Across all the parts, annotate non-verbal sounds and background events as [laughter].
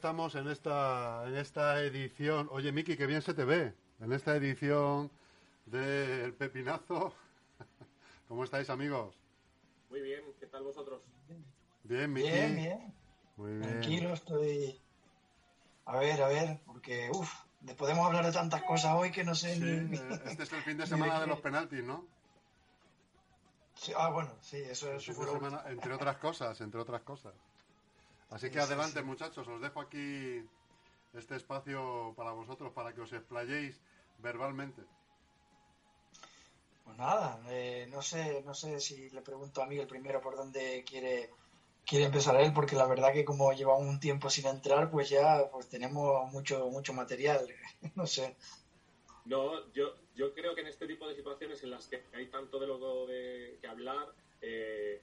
estamos en esta, en esta edición. Oye, Miki, qué bien se te ve. En esta edición del Pepinazo. [laughs] ¿Cómo estáis, amigos? Muy bien, ¿qué tal vosotros? Bien, Miki. Bien, bien. Muy bien. Tranquilo, estoy. A ver, a ver, porque, uff, podemos hablar de tantas cosas hoy que no sé Sí, ni. eh, este es el fin de [laughs] semana de los penaltis, ¿no? Sí, ah, bueno, sí, eso es seguro. semana, entre otras cosas, entre otras cosas. Así Sí, que sí, adelante, sí. muchachos, os dejo aquí este espacio para vosotros, para que os explayéis verbalmente. Pues nada, eh, no sé, no sé si le pregunto a Miguel primero por dónde quiere, quiere empezar él, porque la verdad que como llevamos un tiempo sin entrar, pues ya pues tenemos mucho, mucho material. [laughs] No sé. No, yo, yo creo que en este tipo de situaciones en las que hay tanto de lo de, que hablar, eh,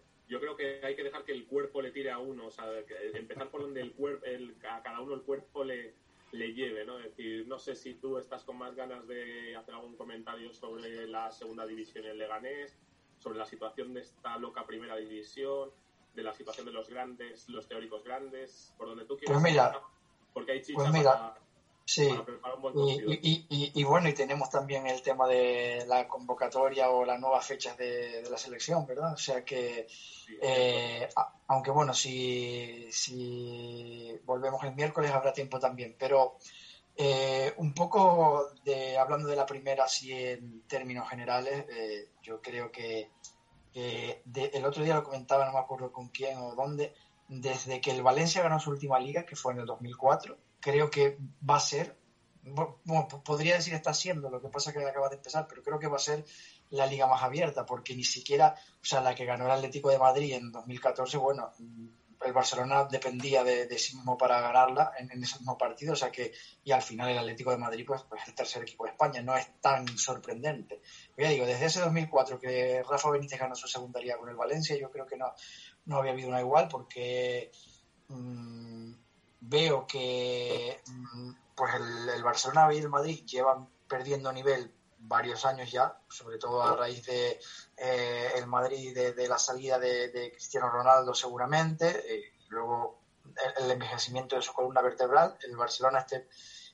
que hay que dejar que el cuerpo le tire a uno, o sea, empezar por donde el cuerpo, el, a cada uno el cuerpo le, le lleve, ¿no? Es decir, no sé si tú estás con más ganas de hacer algún comentario sobre la segunda división en Leganés, sobre la situación de esta loca primera división, de la situación de los grandes, los teóricos grandes, por donde tú quieras. Pues mira, porque hay chicha pues mira, para, Sí. para preparar un buen Y, y, y, y- y bueno, y tenemos también el tema de la convocatoria o las nuevas fechas de, de la selección, ¿verdad? O sea que, Sí, eh, a- aunque bueno, si, si volvemos el miércoles habrá tiempo también, pero eh, un poco de, hablando de la primera, así en términos generales, eh, yo creo que, que de- el otro día lo comentaba, no me acuerdo con quién o dónde, desde que el Valencia ganó su última liga, que fue en el 2004, creo que va a ser, podría decir está siendo, lo que pasa que acaba de empezar, pero creo que va a ser la liga más abierta, porque ni siquiera, o sea, la que ganó el Atlético de Madrid en 2014, bueno, el Barcelona dependía de, de sí mismo para ganarla en, en ese mismo partido, o sea que, y al final el Atlético de Madrid, pues, pues es el tercer equipo de España, no es tan sorprendente. Pero ya digo, desde ese 2004 que Rafa Benítez ganó su segunda liga con el Valencia, yo creo que no, no había habido una igual, porque mm, veo que mm, pues el, el Barcelona y el Madrid llevan perdiendo nivel varios años ya, sobre todo a raíz de eh, el Madrid de, de la salida de, Cristiano Ronaldo seguramente, eh, luego el, el envejecimiento de su columna vertebral, el Barcelona este,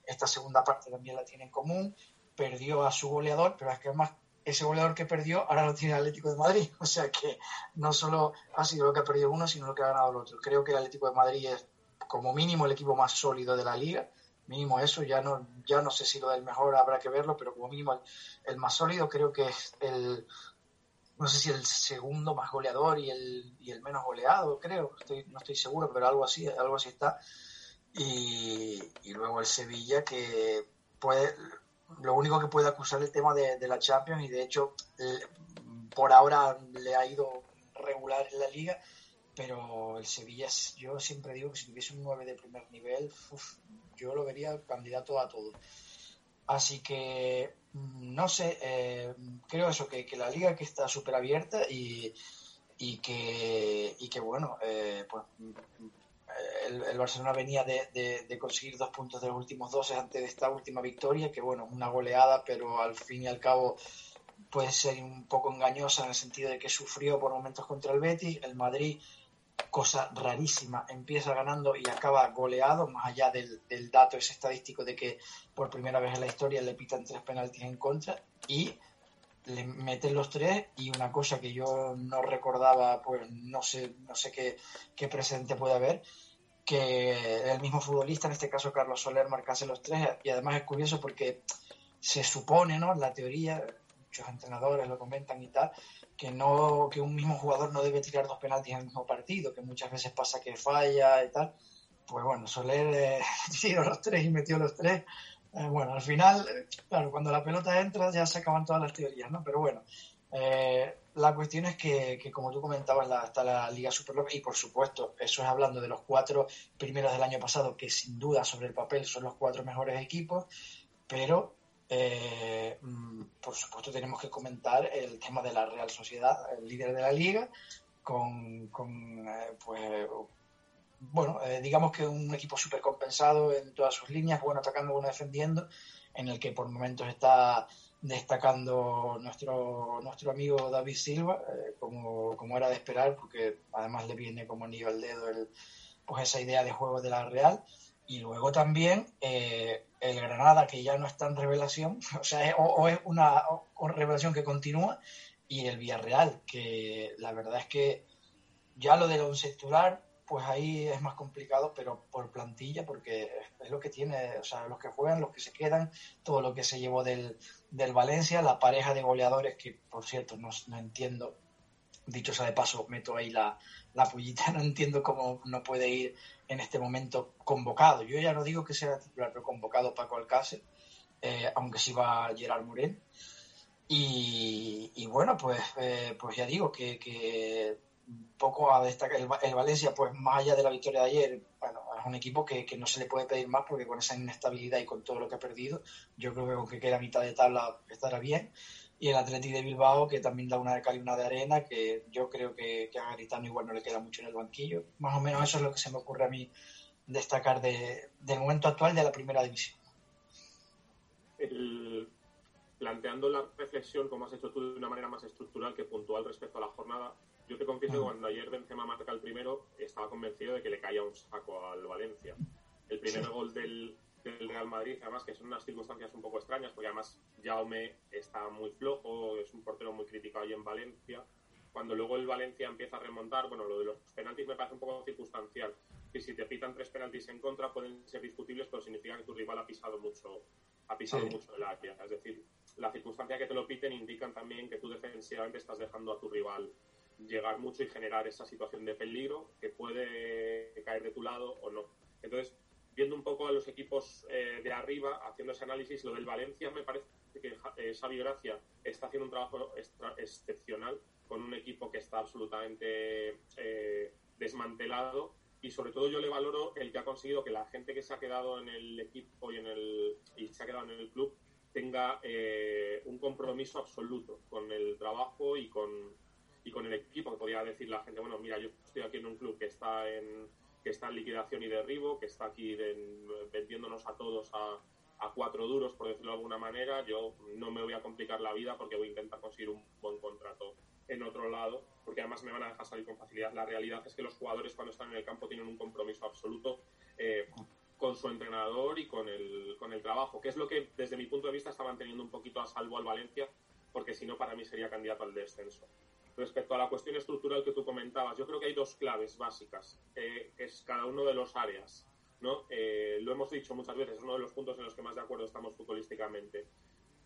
esta segunda parte también la tiene en común, perdió a su goleador, pero es que además ese goleador que perdió ahora lo tiene el Atlético de Madrid, [laughs] o sea que no solo ha sido lo que ha perdido uno, sino lo que ha ganado el otro. Creo que el Atlético de Madrid es como mínimo el equipo más sólido de la liga, mínimo eso, ya no, ya no sé si lo del mejor habrá que verlo, pero como mínimo el, el más sólido creo que es el, no sé si el segundo más goleador y el, y el menos goleado, creo, estoy, no estoy seguro, pero algo así, algo así está. Y, y luego el Sevilla que puede, lo único que puede acusar el tema de, de la Champions y de hecho por ahora le ha ido regular en la liga, pero el Sevilla, yo siempre digo que si tuviese un 9 de primer nivel, uf, yo lo vería candidato a todo. Así que, mm, no sé, eh, creo eso, que, que la liga que está súper abierta y, y, que, y que, bueno, eh, pues mm, el, el Barcelona venía de, de- de conseguir dos puntos de los últimos dos antes de esta última victoria, que bueno, una goleada, pero al fin y al cabo puede ser un poco engañosa en el sentido de que sufrió por momentos contra el Betis, el Madrid, cosa rarísima, empieza ganando y acaba goleado, más allá del, dato ese estadístico de que por primera vez en la historia le pitan tres penaltis en contra y le meten los tres y una cosa que yo no recordaba, pues no sé, no sé qué, qué presente puede haber, que el mismo futbolista, en este caso Carlos Soler, marcase los tres y además es curioso porque se supone, ¿no? La teoría, muchos entrenadores lo comentan y tal, que no, que un mismo jugador no debe tirar dos penaltis en el mismo partido, que muchas veces pasa que falla y tal. Pues bueno, Soler eh, [laughs] tiró los tres y metió los tres. Eh, bueno, al final, eh, claro, cuando la pelota entra ya se acaban todas las teorías, ¿no? Pero bueno, eh, la cuestión es que, que, como tú comentabas, la, está la Liga Super Loca y por supuesto, eso es hablando de los cuatro primeros del año pasado, que sin duda sobre el papel son los cuatro mejores equipos, pero eh, por supuesto tenemos que comentar el tema de la Real Sociedad, el líder de la liga, con, con eh, pues bueno, eh, digamos que un equipo súper compensado en todas sus líneas, bueno atacando, bueno defendiendo, en el que por momentos está destacando nuestro nuestro amigo David Silva, eh, como, como, era de esperar, porque además le viene como anillo al dedo el, pues esa idea de juego de la Real. Y luego también eh, el Granada, que ya no está en revelación, [laughs] o sea, o, es una revelación que continúa, y el Villarreal, que la verdad es que ya lo del once titular, pues ahí es más complicado, pero por plantilla, porque es lo que tiene, o sea, los que juegan, los que se quedan, todo lo que se llevó del, del Valencia, la pareja de goleadores, que por cierto no, no entiendo, dicho sea de paso, meto ahí la, la pullita, [laughs] no entiendo cómo no puede ir en este momento convocado. Yo ya no digo que sea titular, pero convocado Paco Alcácer, eh, aunque sí va Gerard Moreno. Y, bueno, pues, eh, pues ya digo que, que poco a destacar el, Valencia, pues más allá de la victoria de ayer, bueno, es un equipo que, no se le puede pedir más porque con esa inestabilidad y con todo lo que ha perdido, yo creo que aunque quede a mitad de tabla estará bien. Y el Atleti de Bilbao, que también da una de cal y una de arena, que yo creo que, a Garitano igual no le queda mucho en el banquillo. Más o menos eso es lo que se me ocurre a mí destacar de, del momento actual de la primera división. planteando la reflexión, como has hecho tú, de una manera más estructural que puntual respecto a la jornada, yo te confieso que mm. cuando ayer Benzema marca el primero, estaba convencido de que le caía un saco al Valencia. El primer gol del, Real Madrid, además que son unas circunstancias un poco extrañas, porque además Jaume está muy flojo, es un portero muy criticado ahí en Valencia. Cuando luego el Valencia empieza a remontar, bueno, lo de los penaltis me parece un poco circunstancial. Que si te pitan tres penaltis en contra pueden ser discutibles, pero significa que tu rival ha pisado mucho, ha pisado mucho el área. Es decir, la circunstancia que te lo piten indican también que tú defensivamente estás dejando a tu rival llegar mucho y generar esa situación de peligro que puede caer de tu lado o no. Entonces, viendo un poco a los equipos eh, de arriba, haciendo ese análisis, lo del Valencia me parece que eh, Xavi Gracia está haciendo un trabajo excepcional con un equipo que está absolutamente eh, desmantelado. Y sobre todo yo le valoro el que ha conseguido que la gente que se ha quedado en el equipo y en el y se ha quedado en el club tenga un compromiso absoluto con el trabajo y con y con el equipo, que podía decir la gente, bueno, mira, yo estoy aquí en un club que está en, que está en liquidación y derribo, que está aquí vendiéndonos a todos a, cuatro duros, por decirlo de alguna manera, yo no me voy a complicar la vida porque voy a intentar conseguir un buen contrato en otro lado, porque además me van a dejar salir con facilidad. La realidad es que los jugadores cuando están en el campo tienen un compromiso absoluto eh, con su entrenador y con el, con el trabajo, que es lo que desde mi punto de vista está manteniendo un poquito a salvo al Valencia, porque si no para mí sería candidato al descenso. Respecto a la cuestión estructural que tú comentabas, yo creo que hay dos claves básicas, eh, es cada uno de los áreas. ¿no? Eh, lo hemos dicho muchas veces, es uno de los puntos en los que más de acuerdo estamos futbolísticamente.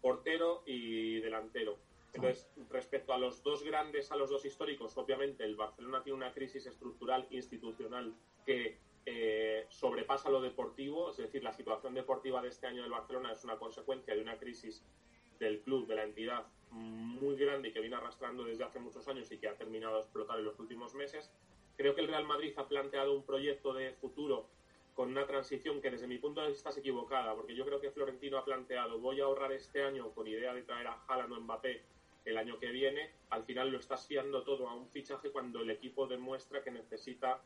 Portero y delantero. Entonces, respecto a los dos grandes, a los dos históricos, obviamente el Barcelona tiene una crisis estructural institucional que eh, sobrepasa lo deportivo, es decir, la situación deportiva de este año del Barcelona es una consecuencia de una crisis del club, de la entidad, muy grande que viene arrastrando desde hace muchos años y que ha terminado de explotar en los últimos meses. Creo que el Real Madrid ha planteado un proyecto de futuro con una transición que desde mi punto de vista es equivocada, porque yo creo que Florentino ha planteado voy a ahorrar este año con idea de traer a Haaland o Mbappé el año que viene, al final lo estás fiando todo a un fichaje cuando el equipo demuestra que necesita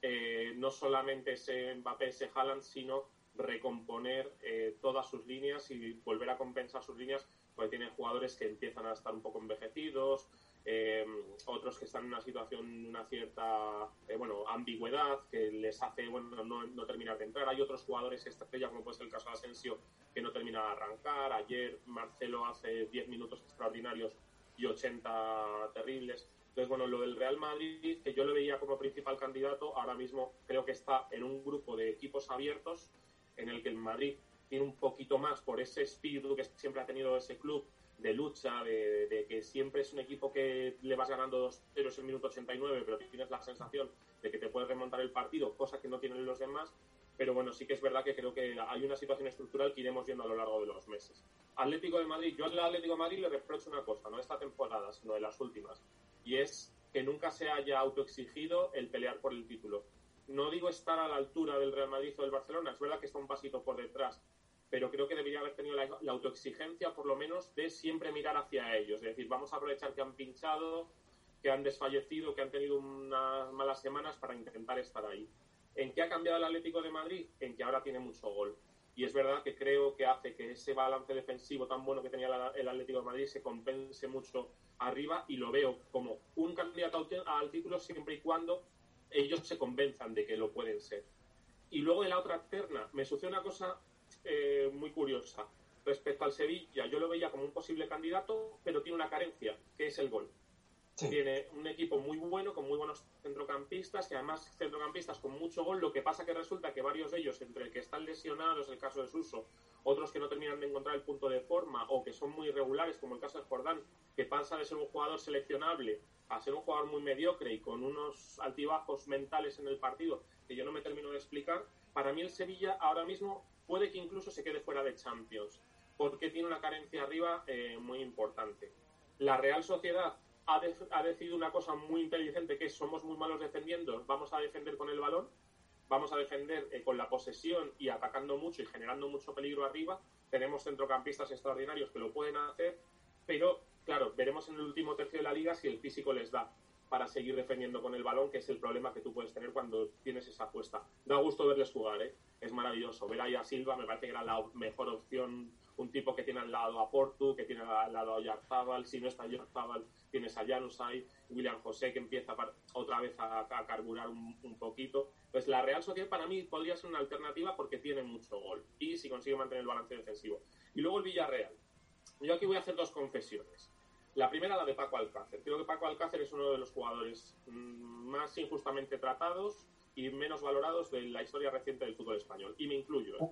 eh, no solamente ese Mbappé, ese Haaland, sino recomponer eh, todas sus líneas y volver a compensar sus líneas porque tienen jugadores que empiezan a estar un poco envejecidos, eh, otros que están en una situación, una cierta eh, bueno, ambigüedad que les hace bueno, no, terminar de entrar. Hay otros jugadores estrella, como puede ser el caso de Asensio, que no termina de arrancar. Ayer Marcelo hace 10 minutos extraordinarios y 80 terribles. Entonces, bueno, lo del Real Madrid, que yo lo veía como principal candidato, ahora mismo creo que está en un grupo de equipos abiertos en el que el Madrid tiene un poquito más por ese espíritu que siempre ha tenido ese club de lucha, de, que siempre es un equipo que le vas ganando 2 0 en el minuto 89, pero tienes la sensación de que te puedes remontar el partido, cosa que no tienen los demás. Pero bueno, sí que es verdad que creo que hay una situación estructural que iremos viendo a lo largo de los meses. Atlético de Madrid, yo al Atlético de Madrid le reprocho una cosa, no esta temporada, sino de las últimas, y es que nunca se haya autoexigido el pelear por el título. No digo estar a la altura del Real Madrid o del Barcelona, es verdad que está un pasito por detrás, pero creo que debería haber tenido la, autoexigencia, por lo menos, de siempre mirar hacia ellos. Es decir, vamos a aprovechar que han pinchado, que han desfallecido, que han tenido unas malas semanas para intentar estar ahí. ¿En qué ha cambiado el Atlético de Madrid? En que ahora tiene mucho gol. Y es verdad que creo que hace que ese balance defensivo tan bueno que tenía el Atlético de Madrid se compense mucho arriba y lo veo como un candidato al título siempre y cuando ellos se convenzan de que lo pueden ser. Y luego de la otra terna me sucede una cosa eh, muy curiosa. Respecto al Sevilla, yo lo veía como un posible candidato, pero tiene una carencia, que es el gol. Tiene un equipo muy bueno, con muy buenos centrocampistas, y además centrocampistas con mucho gol. Lo que pasa que resulta que varios de ellos, entre el que están lesionados, el caso de Suso, otros que no terminan de encontrar el punto de forma o que son muy irregulares, como el caso de Jordán, que pasa de ser un jugador seleccionable a ser un jugador muy mediocre y con unos altibajos mentales en el partido que yo no me termino de explicar, para mí el Sevilla ahora mismo puede que incluso se quede fuera de Champions, porque tiene una carencia arriba eh, muy importante. La Real Sociedad ha, ha, decidido una cosa muy inteligente, que es somos muy malos defendiendo, vamos a defender con el balón, vamos a defender eh, con la posesión y atacando mucho y generando mucho peligro arriba. Tenemos centrocampistas extraordinarios que lo pueden hacer, pero claro, veremos en el último tercio de la liga si el físico les da para seguir defendiendo con el balón, que es el problema que tú puedes tener cuando tienes esa apuesta. Da gusto verles jugar, ¿eh? es maravilloso. Ver ahí a Silva me parece que era la mejor opción, un tipo que tiene al lado a Portu, que tiene al lado a Yarzábal, si no está Yarzábal tienes a Janusay, William José que empieza otra vez a, carburar un, un, poquito. Pues la Real Sociedad para mí podría ser una alternativa porque tiene mucho gol y si consigue mantener el balance defensivo. Y luego el Villarreal. Yo aquí voy a hacer dos confesiones. La primera, la de Paco Alcácer. Creo que Paco Alcácer es uno de los jugadores mm, más injustamente tratados y menos valorados de la historia reciente del fútbol español. Y me incluyo. ¿eh?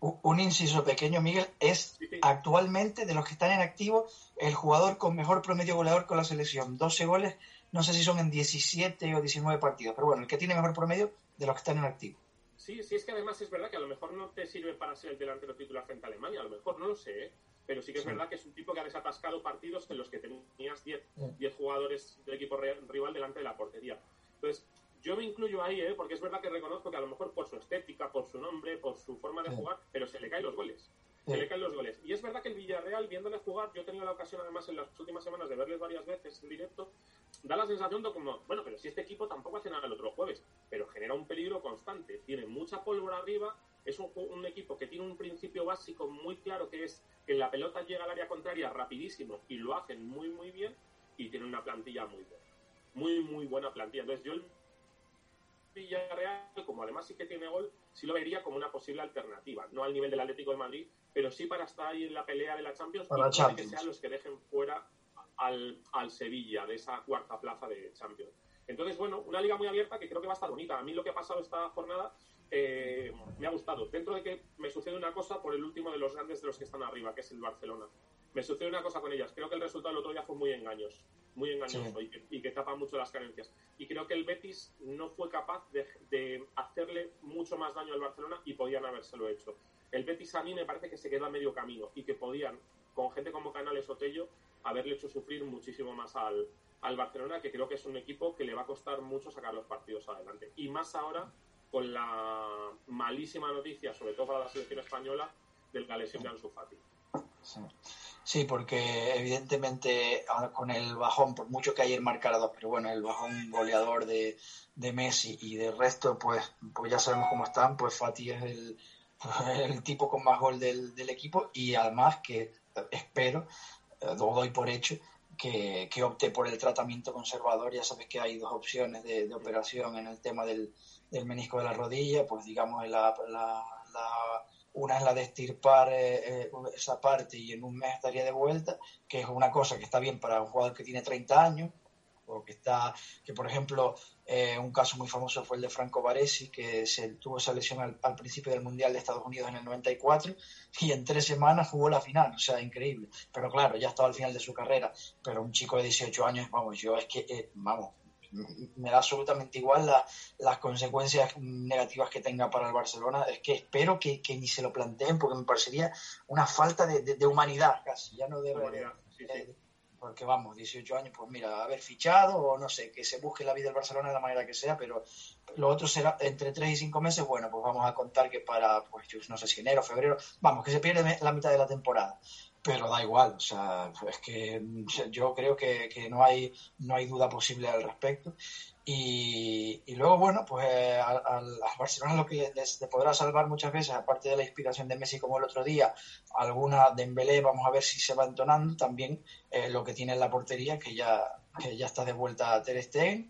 Un inciso pequeño, Miguel, es actualmente de los que están en activo el jugador con mejor promedio goleador con la selección. 12 goles, no sé si son en 17 o 19 partidos, pero bueno, el que tiene mejor promedio de los que están en activo. Sí, sí, es que además es verdad que a lo mejor no te sirve para ser el delantero titular frente a Alemania, a lo mejor no lo sé, ¿eh? Pero sí que es verdad que es un tipo que ha desatascado partidos en los que tenías 10 jugadores del equipo rival delante de la portería. Entonces, yo me incluyo ahí, ¿eh? porque es verdad que reconozco que a lo mejor por su estética, por su nombre, por su forma de jugar, pero se le caen los goles. Se le caen los goles. Y es verdad que el Villarreal, viéndole jugar, yo he tenido la ocasión además en las últimas semanas de verles varias veces en directo, da la sensación de como, bueno, pero si este equipo tampoco hace nada el otro jueves, pero genera un peligro constante, tiene mucha pólvora arriba, es un, un equipo que tiene un principio básico muy claro que es que la pelota llega al área contraria rapidísimo y lo hacen muy, muy bien y tiene una plantilla muy buena. Muy, muy buena plantilla. Entonces yo el Villarreal, como además sí que tiene gol, sí lo vería como una posible alternativa. No al nivel del Atlético de Madrid, pero sí para estar ahí en la pelea de la Champions para y que sean los que dejen fuera al, al Sevilla de esa cuarta plaza de Champions. Entonces, bueno, una liga muy abierta que creo que va a estar bonita. A mí lo que ha pasado esta jornada eh, me ha gustado. Dentro de que me sucede una cosa por el último de los grandes de los que están arriba, que es el Barcelona. Me sucede una cosa con ellas. Creo que el resultado del otro día fue muy engañoso, muy engañoso y, que, tapa mucho las carencias. Y creo que el Betis no fue capaz de, hacerle mucho más daño al Barcelona y podían habérselo hecho. El Betis a mí me parece que se queda a medio camino y que podían, con gente como Canales o Tello, haberle hecho sufrir muchísimo más al, al Barcelona, que creo que es un equipo que le va a costar mucho sacar los partidos adelante. Y más ahora con la malísima noticia, sobre todo para la selección española, del la de Ansu Fati. Sí. porque evidentemente con el bajón, por mucho que ayer marcara dos, pero bueno, el bajón goleador de, de Messi y del resto, pues, pues ya sabemos cómo están, pues Fati es el, [laughs] el tipo con más gol del, del equipo y además que espero, eh, lo doy por hecho, que, que, opte por el tratamiento conservador. Ya sabes que hay dos opciones de, de operación en el tema del, del menisco de la rodilla, pues digamos la, la, una es la de estirpar eh, eh, esa parte y en un mes estaría de vuelta, que es una cosa que está bien para un jugador que tiene 30 años, o que está, que por ejemplo, eh, un caso muy famoso fue el de Franco Baresi, que se tuvo esa lesión al, al, principio del Mundial de Estados Unidos en el 94 y en tres semanas jugó la final, o sea, increíble. Pero claro, ya estaba al final de su carrera, pero un chico de 18 años, vamos, yo es que, vamos, me da absolutamente igual las consecuencias negativas que tenga para el Barcelona. Es que espero que, ni se lo planteen porque me parecería una falta de, humanidad casi, ya no de... Humanidad, porque vamos, 18 años, pues mira, haber fichado o no sé, que se busque la vida del Barcelona de la manera que sea, pero lo otro será entre 3 y 5 meses, bueno, pues vamos a contar que para, pues no sé si enero, febrero, vamos, que se pierde la mitad de la temporada pero da igual, o sea, es que yo creo que, no, hay, no hay duda posible al respecto. Y, luego, bueno, pues al, Barcelona lo que les, podrá salvar muchas veces, aparte de la inspiración de Messi como el otro día, alguna de Embelé, vamos a ver si se va entonando, también eh, lo que tiene en la portería, que ya, que ya está de vuelta a Ter Stegen,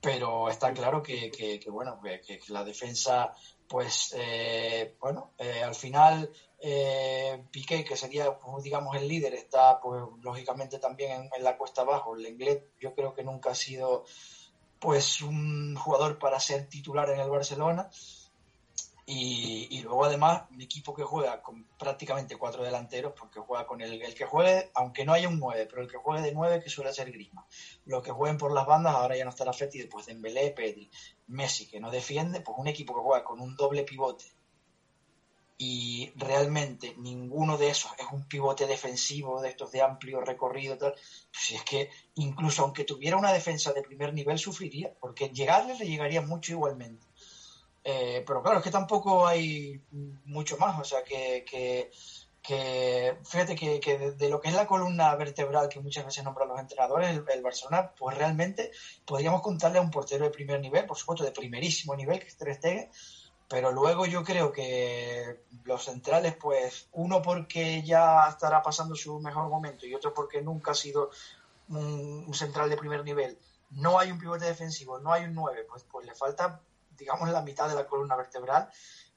pero está claro que, que, bueno, que, la defensa pues eh, bueno, eh, al final eh, Piqué, que sería, pues, digamos, el líder, está pues lógicamente también en, la cuesta abajo. El inglés yo creo que nunca ha sido pues un jugador para ser titular en el Barcelona. Y, luego además un equipo que juega con prácticamente cuatro delanteros, porque juega con el, que juegue, aunque no haya un 9, pero el que juegue de 9 que suele ser Grisma. Los que jueguen por las bandas, ahora ya no estará Feti, después de Dembélé, Pedri, Messi, que no defiende, pues un equipo que juega con un doble pivote y realmente ninguno de esos es un pivote defensivo de estos de amplio recorrido tal, pues si es que incluso aunque tuviera una defensa de primer nivel sufriría, porque llegarle le llegaría mucho igualmente. Eh, pero claro, es que tampoco hay mucho más, o sea que, que, fíjate que, de, lo que es la columna vertebral que muchas veces nombran los entrenadores, el, Barcelona, pues realmente podríamos contarle a un portero de primer nivel, por supuesto de primerísimo nivel, que es Ter Stegen, pero luego yo creo que los centrales, pues uno porque ya estará pasando su mejor momento y otro porque nunca ha sido un, central de primer nivel, no hay un pivote defensivo, no hay un 9, pues, pues le falta digamos, la mitad de la columna vertebral.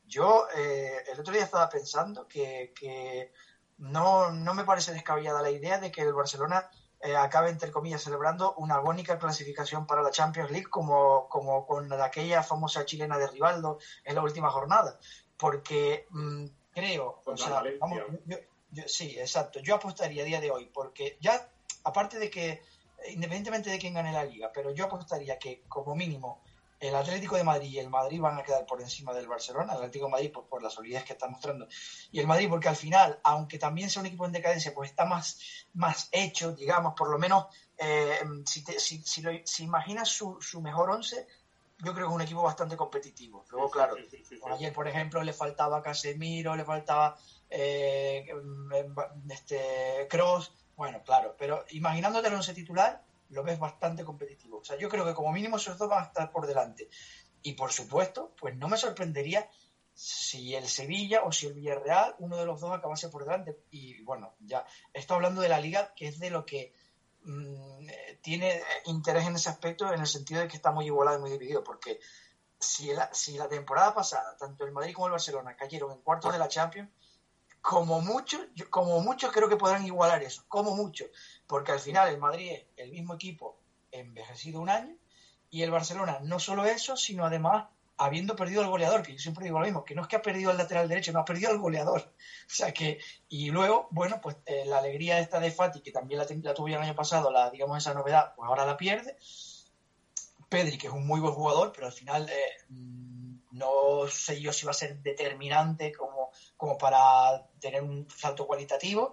Yo eh, el otro día estaba pensando que, no, no, me parece descabellada la idea de que el Barcelona eh, acabe, entre comillas, celebrando una agónica clasificación para la Champions League como, como con aquella famosa chilena de Rivaldo en la última jornada. Porque mm, creo, o sea, vamos, sí, exacto, yo apostaría a día de hoy, porque ya, aparte de que, independientemente de quién gane la liga, pero yo apostaría que como mínimo el Atlético de Madrid y el Madrid van a quedar por encima del Barcelona, el Atlético de Madrid pues, por la solidez que está mostrando, y el Madrid porque al final, aunque también sea un equipo en decadencia, pues está más, más hecho, digamos, por lo menos, eh, si, si, si, imaginas su, su mejor once, yo creo que es un equipo bastante competitivo. Luego, claro, ayer, por ejemplo, le faltaba Casemiro, le faltaba eh, este Cross, bueno, claro, pero imaginándote el once titular, lo ves bastante competitivo. O sea, yo creo que como mínimo esos dos van a estar por delante. Y por supuesto, pues no me sorprendería si el Sevilla o si el Villarreal, uno de los dos acabase por delante. Y bueno, ya estoy hablando de la liga, que es de lo que mm, tiene interés en ese aspecto, en el sentido de que está muy igualado y muy dividido, porque si la, si la temporada pasada, tanto el Madrid como el Barcelona cayeron en cuartos de la Champions, como mucho, como mucho creo que podrán igualar eso, como mucho, porque al final el Madrid es el mismo equipo envejecido un año y el Barcelona no solo eso, sino además habiendo perdido al goleador, que yo siempre digo lo mismo, que no es que ha perdido al lateral derecho, no ha perdido al goleador. O sea que, y luego, bueno, pues eh, la alegría esta de Fati, que también la, tuvo el año pasado, la, digamos, esa novedad, pues ahora la pierde. Pedri, que es un muy buen jugador, pero al final eh, no sé yo si va a ser determinante como, como para tener un salto cualitativo.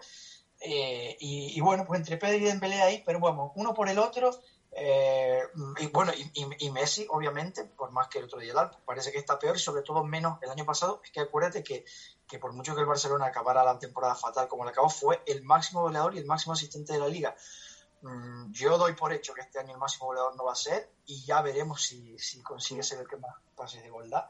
Eh, y, bueno, pues entre Pedri y Dembélé ahí, pero bueno, uno por el otro. Eh, y bueno, y, Messi, obviamente, por más que el otro día parece que está peor y sobre todo menos el año pasado. Es que acuérdate que, que por mucho que el Barcelona acabara la temporada fatal como la acabó, fue el máximo goleador y el máximo asistente de la liga. Mm, yo doy por hecho que este año el máximo goleador no va a ser y ya veremos si, si consigue ser el que más pases de igualdad.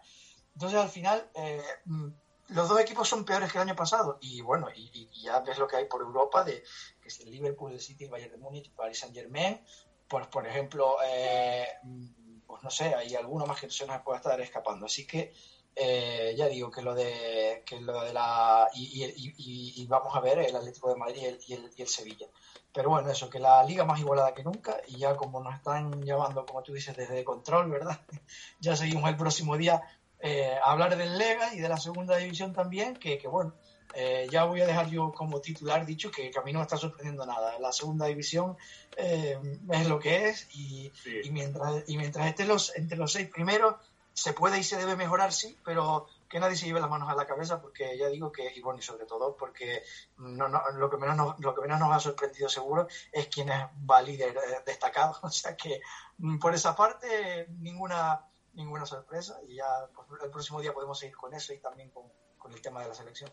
Entonces, al final, eh, mm, los dos equipos son peores que el año pasado y bueno, y, ya ves lo que hay por Europa, de que es el Liverpool, el City, el Bayern de Múnich, Paris Saint Germain, pues por ejemplo, eh, mm, pues no sé, hay alguno más que se nos pueda estar escapando. Así que eh, ya digo que lo de que lo de la y, vamos a ver el Atlético de Madrid y el, y el, Sevilla. Pero bueno eso que la liga más igualada que nunca y ya como nos están llamando como tú dices desde control verdad [laughs] ya seguimos el próximo día eh, a hablar del Lega y de la segunda división también que, que bueno eh, ya voy a dejar yo como titular dicho que, a mí no me está sorprendiendo nada. La segunda división es lo que es y, y mientras y mientras esté los entre los seis primeros se puede y se debe mejorar, sí, pero que nadie se lleve las manos a la cabeza porque ya digo que, y bueno, y sobre todo porque no, no, lo, que menos nos, lo que menos nos ha sorprendido seguro es quién va líder eh, destacado. [laughs] O sea que mm, por esa parte ninguna ninguna sorpresa y ya pues, el próximo día podemos seguir con eso y también con, con el tema de la selección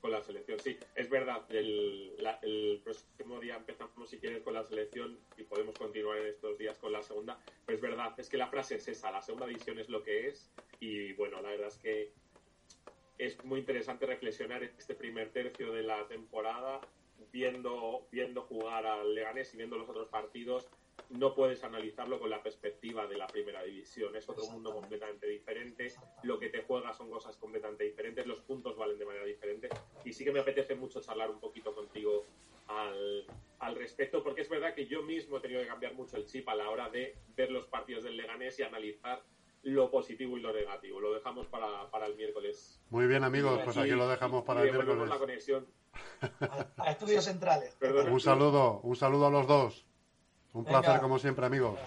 con la selección. Sí, es verdad. El, próximo día empezamos, si quieres, con la selección y podemos continuar en estos días con la segunda. Pero es verdad, es que la frase es esa: la segunda división es lo que es. Y bueno, la verdad es que es muy interesante reflexionar este primer tercio de la temporada, viendo, viendo jugar al Leganés y viendo los otros partidos. No puedes analizarlo con la perspectiva de la primera división. Es otro mundo completamente diferente. Lo que te juega son cosas completamente diferentes. Los puntos valen de manera diferente. Y sí que me apetece mucho charlar un poquito contigo al, al respecto, porque es verdad que yo mismo he tenido que cambiar mucho el chip a la hora de ver los partidos del Leganés y analizar lo positivo y lo negativo. Lo dejamos para, para el miércoles. Muy bien, amigos, pues aquí lo dejamos para el miércoles. la conexión. A, estudios centrales. un saludo, un saludo a los dos. Un placer como siempre, amigos.